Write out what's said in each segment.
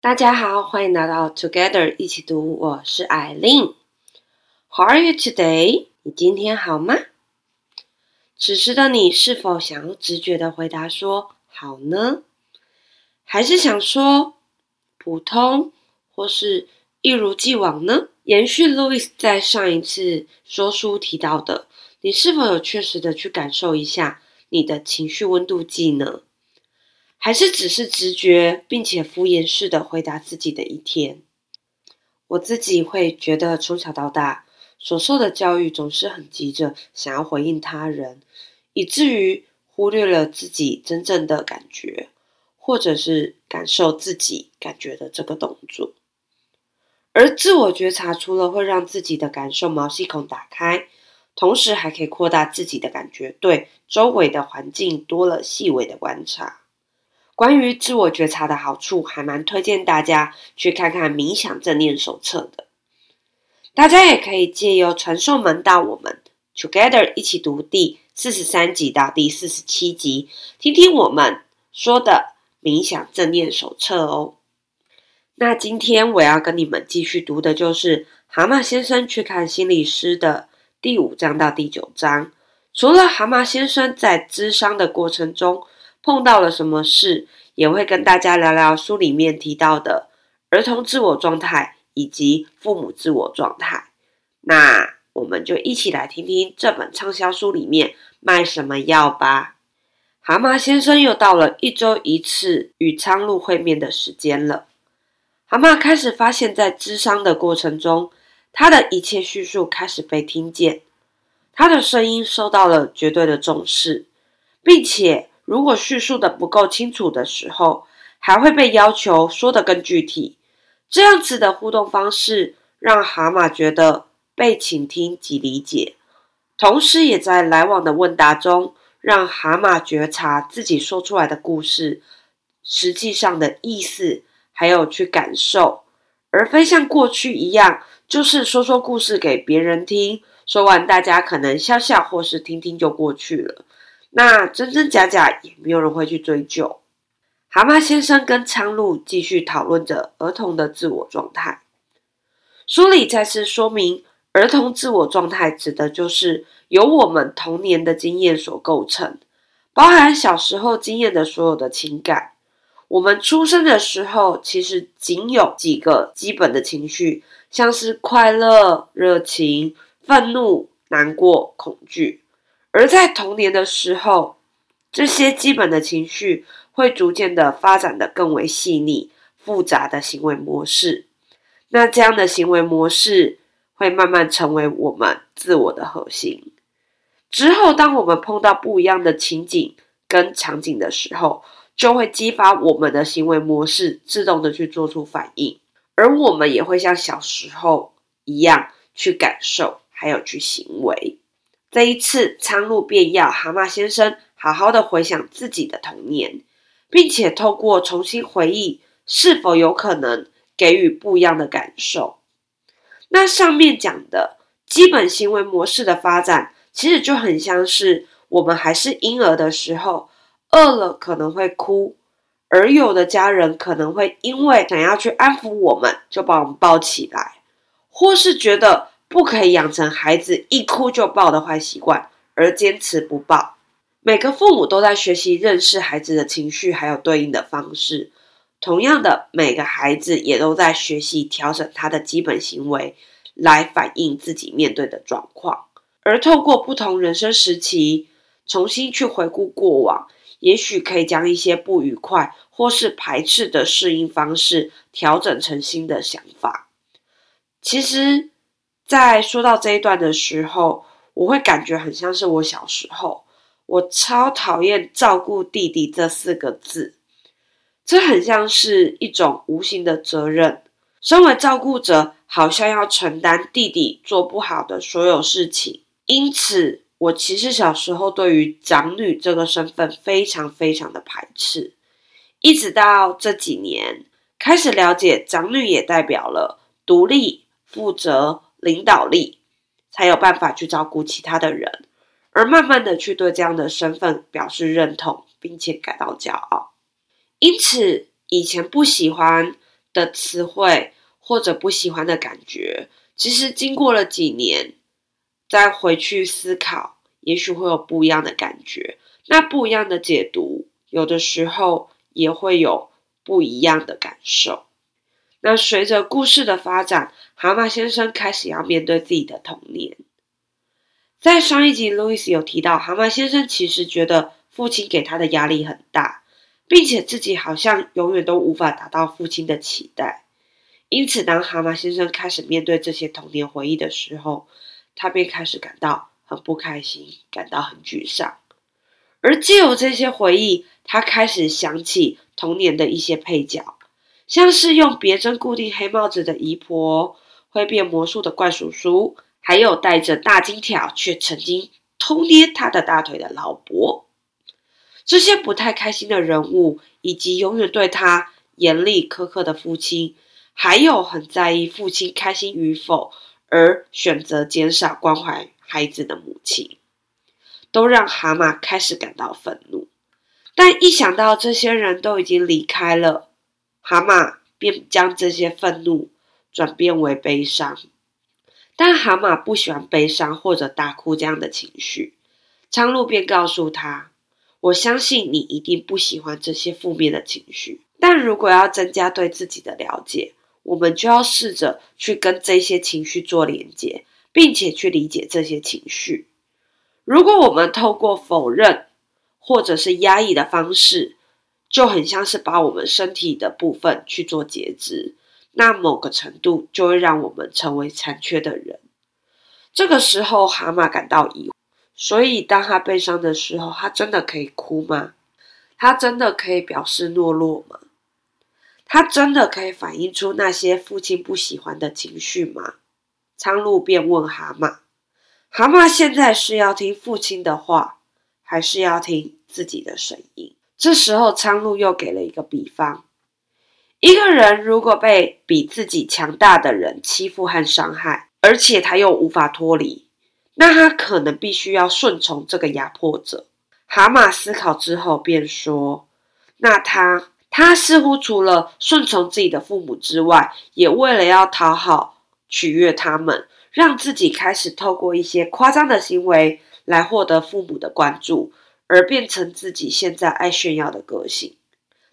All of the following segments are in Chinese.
大家好，欢迎来到 Together 一起读，我是艾琳。How are you today？你今天好吗？此时的你是否想要直觉的回答说好呢？还是想说普通，或是一如既往呢？延续 Louis 在上一次说书提到的，你是否有确实的去感受一下你的情绪温度计呢？还是只是直觉，并且敷衍式的回答自己的一天？我自己会觉得，从小到大所受的教育总是很急着想要回应他人，以至于忽略了自己真正的感觉，或者是感受自己感觉的这个动作。而自我觉察，除了会让自己的感受毛细孔打开，同时还可以扩大自己的感觉，对周围的环境多了细微的观察。关于自我觉察的好处，还蛮推荐大家去看看《冥想正念手册》的。大家也可以借由传送门到我们 Together 一起读第四十三集到第四十七集，听听我们说的冥想正念手册哦。那今天我要跟你们继续读的就是《蛤蟆先生去看心理师》的第五章到第九章。除了蛤蟆先生在咨商的过程中，碰到了什么事，也会跟大家聊聊书里面提到的儿童自我状态以及父母自我状态。那我们就一起来听听这本畅销书里面卖什么药吧。蛤蟆先生又到了一周一次与苍鹭会面的时间了。蛤蟆开始发现，在咨商的过程中，他的一切叙述开始被听见，他的声音受到了绝对的重视，并且。如果叙述的不够清楚的时候，还会被要求说得更具体。这样子的互动方式让蛤蟆觉得被倾听及理解，同时也在来往的问答中让蛤蟆觉察自己说出来的故事实际上的意思，还有去感受，而非像过去一样，就是说说故事给别人听，说完大家可能笑笑或是听听就过去了。那真真假假也没有人会去追究。蛤蟆先生跟苍鹭继续讨论着儿童的自我状态。书里再次说明，儿童自我状态指的就是由我们童年的经验所构成，包含小时候经验的所有的情感。我们出生的时候，其实仅有几个基本的情绪，像是快乐、热情、愤怒、难过、恐惧。而在童年的时候，这些基本的情绪会逐渐的发展得更为细腻、复杂的行为模式。那这样的行为模式会慢慢成为我们自我的核心。之后，当我们碰到不一样的情景跟场景的时候，就会激发我们的行为模式，自动的去做出反应。而我们也会像小时候一样去感受，还有去行为。这一次，苍鹭便要蛤蟆先生好好的回想自己的童年，并且透过重新回忆，是否有可能给予不一样的感受。那上面讲的基本行为模式的发展，其实就很像是我们还是婴儿的时候，饿了可能会哭，而有的家人可能会因为想要去安抚我们，就把我们抱起来，或是觉得。不可以养成孩子一哭就抱的坏习惯，而坚持不抱。每个父母都在学习认识孩子的情绪，还有对应的方式。同样的，每个孩子也都在学习调整他的基本行为，来反映自己面对的状况。而透过不同人生时期，重新去回顾过往，也许可以将一些不愉快或是排斥的适应方式，调整成新的想法。其实。在说到这一段的时候，我会感觉很像是我小时候，我超讨厌“照顾弟弟”这四个字，这很像是一种无形的责任。身为照顾者，好像要承担弟弟做不好的所有事情，因此我其实小时候对于长女这个身份非常非常的排斥，一直到这几年开始了解，长女也代表了独立、负责。领导力，才有办法去照顾其他的人，而慢慢的去对这样的身份表示认同，并且感到骄傲。因此，以前不喜欢的词汇或者不喜欢的感觉，其实经过了几年再回去思考，也许会有不一样的感觉。那不一样的解读，有的时候也会有不一样的感受。那随着故事的发展，蛤蟆先生开始要面对自己的童年。在上一集，路易斯有提到，蛤蟆先生其实觉得父亲给他的压力很大，并且自己好像永远都无法达到父亲的期待。因此，当蛤蟆先生开始面对这些童年回忆的时候，他便开始感到很不开心，感到很沮丧。而借由这些回忆，他开始想起童年的一些配角，像是用别针固定黑帽子的姨婆，会变魔术的怪叔叔。还有戴着大金条却曾经偷捏他的大腿的老伯，这些不太开心的人物，以及永远对他严厉苛刻的父亲，还有很在意父亲开心与否而选择减少关怀孩子的母亲，都让蛤蟆开始感到愤怒。但一想到这些人都已经离开了，蛤蟆便将这些愤怒转变为悲伤。但蛤蟆不喜欢悲伤或者大哭这样的情绪，苍鹭便告诉他：“我相信你一定不喜欢这些负面的情绪。但如果要增加对自己的了解，我们就要试着去跟这些情绪做连接，并且去理解这些情绪。如果我们透过否认或者是压抑的方式，就很像是把我们身体的部分去做截肢。”那某个程度就会让我们成为残缺的人。这个时候，蛤蟆感到疑惑。所以，当他悲伤的时候，他真的可以哭吗？他真的可以表示懦弱吗？他真的可以反映出那些父亲不喜欢的情绪吗？苍鹭便问蛤蟆：“蛤蟆现在是要听父亲的话，还是要听自己的声音？”这时候，苍鹭又给了一个比方。一个人如果被比自己强大的人欺负和伤害，而且他又无法脱离，那他可能必须要顺从这个压迫者。蛤蟆思考之后便说：“那他，他似乎除了顺从自己的父母之外，也为了要讨好、取悦他们，让自己开始透过一些夸张的行为来获得父母的关注，而变成自己现在爱炫耀的个性。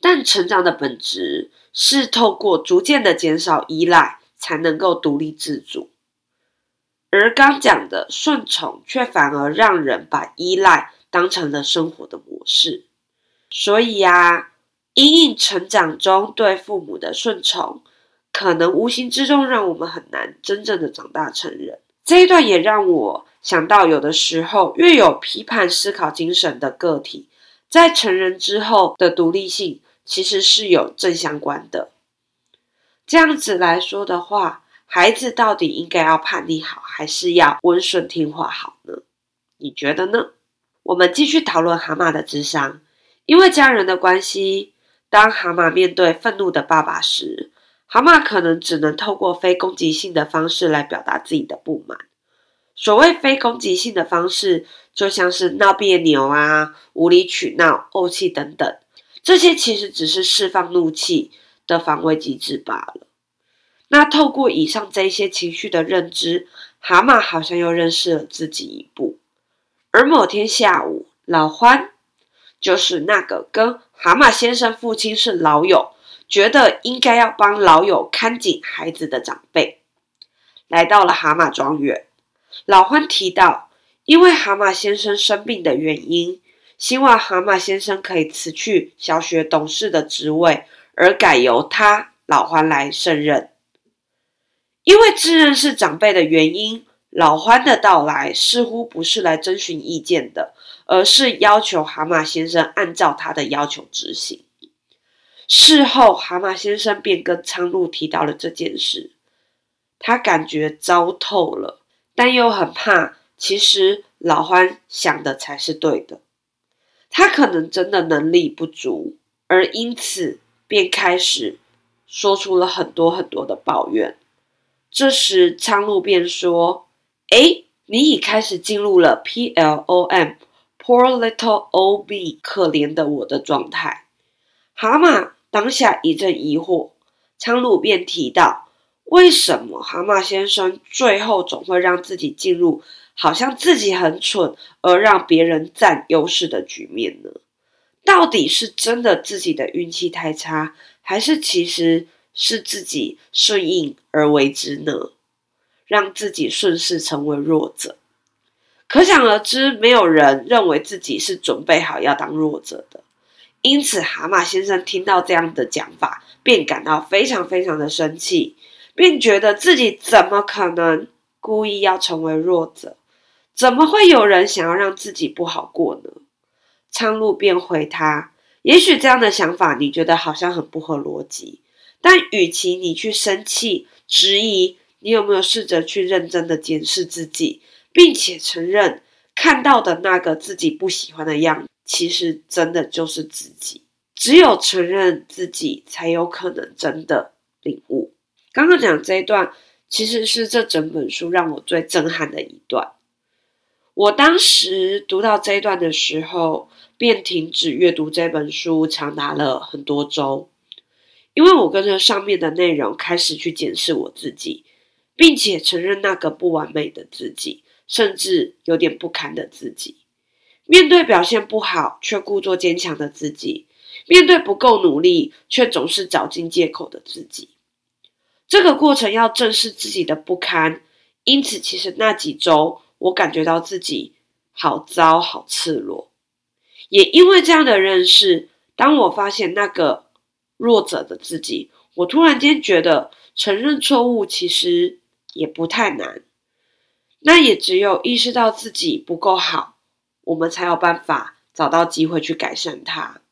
但成长的本质。”是透过逐渐的减少依赖，才能够独立自主。而刚讲的顺从，却反而让人把依赖当成了生活的模式。所以呀，因应成长中对父母的顺从，可能无形之中让我们很难真正的长大成人。这一段也让我想到，有的时候越有批判思考精神的个体，在成人之后的独立性。其实是有正相关的。这样子来说的话，孩子到底应该要叛逆好，还是要温顺听话好呢？你觉得呢？我们继续讨论蛤蟆的智商。因为家人的关系，当蛤蟆面对愤怒的爸爸时，蛤蟆可能只能透过非攻击性的方式来表达自己的不满。所谓非攻击性的方式，就像是闹别扭啊、无理取闹、怄气等等。这些其实只是释放怒气的防卫机制罢了。那透过以上这些情绪的认知，蛤蟆好像又认识了自己一步。而某天下午，老欢就是那个跟蛤蟆先生父亲是老友，觉得应该要帮老友看紧孩子的长辈，来到了蛤蟆庄园。老獾提到，因为蛤蟆先生生病的原因。希望蛤蟆先生可以辞去小学董事的职位，而改由他老獾来胜任。因为自认是长辈的原因，老獾的到来似乎不是来征询意见的，而是要求蛤蟆先生按照他的要求执行。事后，蛤蟆先生便跟苍鹭提到了这件事，他感觉糟透了，但又很怕，其实老欢想的才是对的。他可能真的能力不足，而因此便开始说出了很多很多的抱怨。这时，苍鹭便说：“诶，你已开始进入了 PLOM（Poor Little O B 可怜的我的状态。”蛤蟆当下一阵疑惑，苍鹭便提到，为什么蛤蟆先生最后总会让自己进入好像自己很蠢而让别人占优势的局面呢？到底是真的自己的运气太差，还是其实是自己顺应而为之呢？让自己顺势成为弱者，可想而知，没有人认为自己是准备好要当弱者的。因此，蛤蟆先生听到这样的讲法，便感到非常非常的生气，便觉得自己怎么可能故意要成为弱者？怎么会有人想要让自己不好过呢？苍鹭便回他：“也许这样的想法你觉得好像很不合逻辑，但与其你去生气、质疑，你有没有试着去认真的检视自己，并且承认看到的那个自己不喜欢的样子，其实真的就是自己。只有承认自己，才有可能真的领悟。”刚刚讲这一段，其实是这整本书让我最震撼的一段。我当时读到这一段的时候，便停止阅读这本书，长达了很多周，因为我跟着上面的内容开始去检视我自己，并且承认那个不完美的自己，甚至有点不堪的自己。面对表现不好却故作坚强的自己，面对不够努力却总是找尽借口的自己。这个过程要正视自己的不堪，因此其实那几周。我感觉到自己好糟、好赤裸，也因为这样的认识，当我发现那个弱者的自己，我突然间觉得承认错误其实也不太难。那也只有意识到自己不够好，我们才有办法找到机会去改善它。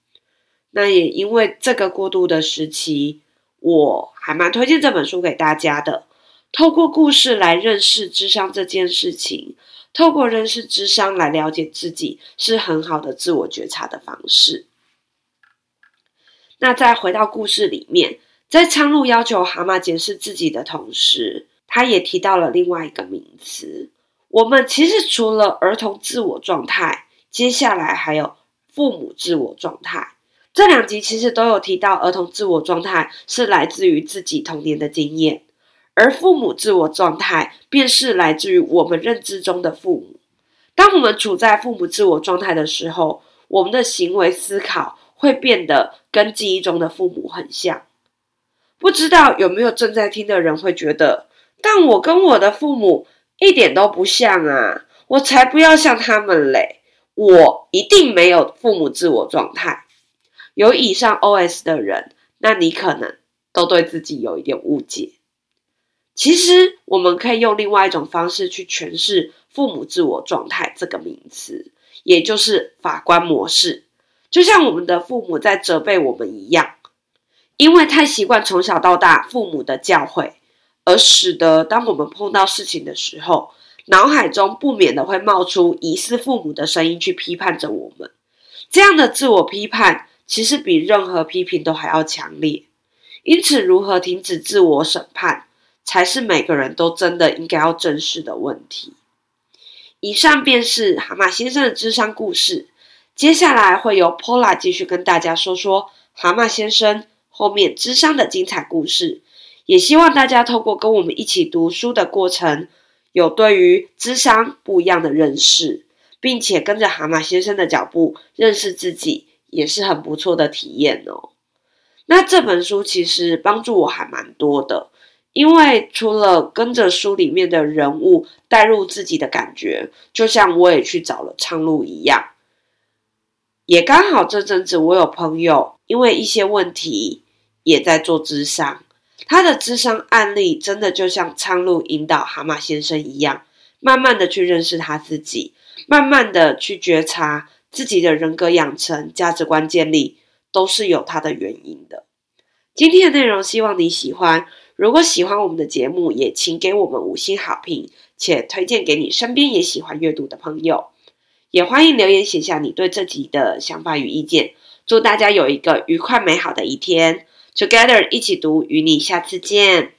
那也因为这个过渡的时期，我还蛮推荐这本书给大家的。透过故事来认识智商这件事情，透过认识智商来了解自己，是很好的自我觉察的方式。那再回到故事里面，在苍鹭要求蛤蟆解释自己的同时，他也提到了另外一个名词。我们其实除了儿童自我状态，接下来还有父母自我状态。这两集其实都有提到，儿童自我状态是来自于自己童年的经验。而父母自我状态，便是来自于我们认知中的父母。当我们处在父母自我状态的时候，我们的行为思考会变得跟记忆中的父母很像。不知道有没有正在听的人会觉得，但我跟我的父母一点都不像啊！我才不要像他们嘞！我一定没有父母自我状态。有以上 OS 的人，那你可能都对自己有一点误解。其实，我们可以用另外一种方式去诠释“父母自我状态”这个名词，也就是法官模式。就像我们的父母在责备我们一样，因为太习惯从小到大父母的教诲，而使得当我们碰到事情的时候，脑海中不免的会冒出疑似父母的声音去批判着我们。这样的自我批判，其实比任何批评都还要强烈。因此，如何停止自我审判？才是每个人都真的应该要正视的问题。以上便是蛤蟆先生的智商故事。接下来会由 Pola 继续跟大家说说蛤蟆先生后面智商的精彩故事。也希望大家透过跟我们一起读书的过程，有对于智商不一样的认识，并且跟着蛤蟆先生的脚步认识自己，也是很不错的体验哦。那这本书其实帮助我还蛮多的。因为除了跟着书里面的人物带入自己的感觉，就像我也去找了昌路一样，也刚好这阵子我有朋友因为一些问题也在做智商，他的智商案例真的就像昌路引导蛤蟆先生一样，慢慢的去认识他自己，慢慢的去觉察自己的人格养成、价值观建立，都是有它的原因的。今天的内容希望你喜欢。如果喜欢我们的节目，也请给我们五星好评，且推荐给你身边也喜欢阅读的朋友。也欢迎留言写下你对这集的想法与意见。祝大家有一个愉快美好的一天，Together 一起读，与你下次见。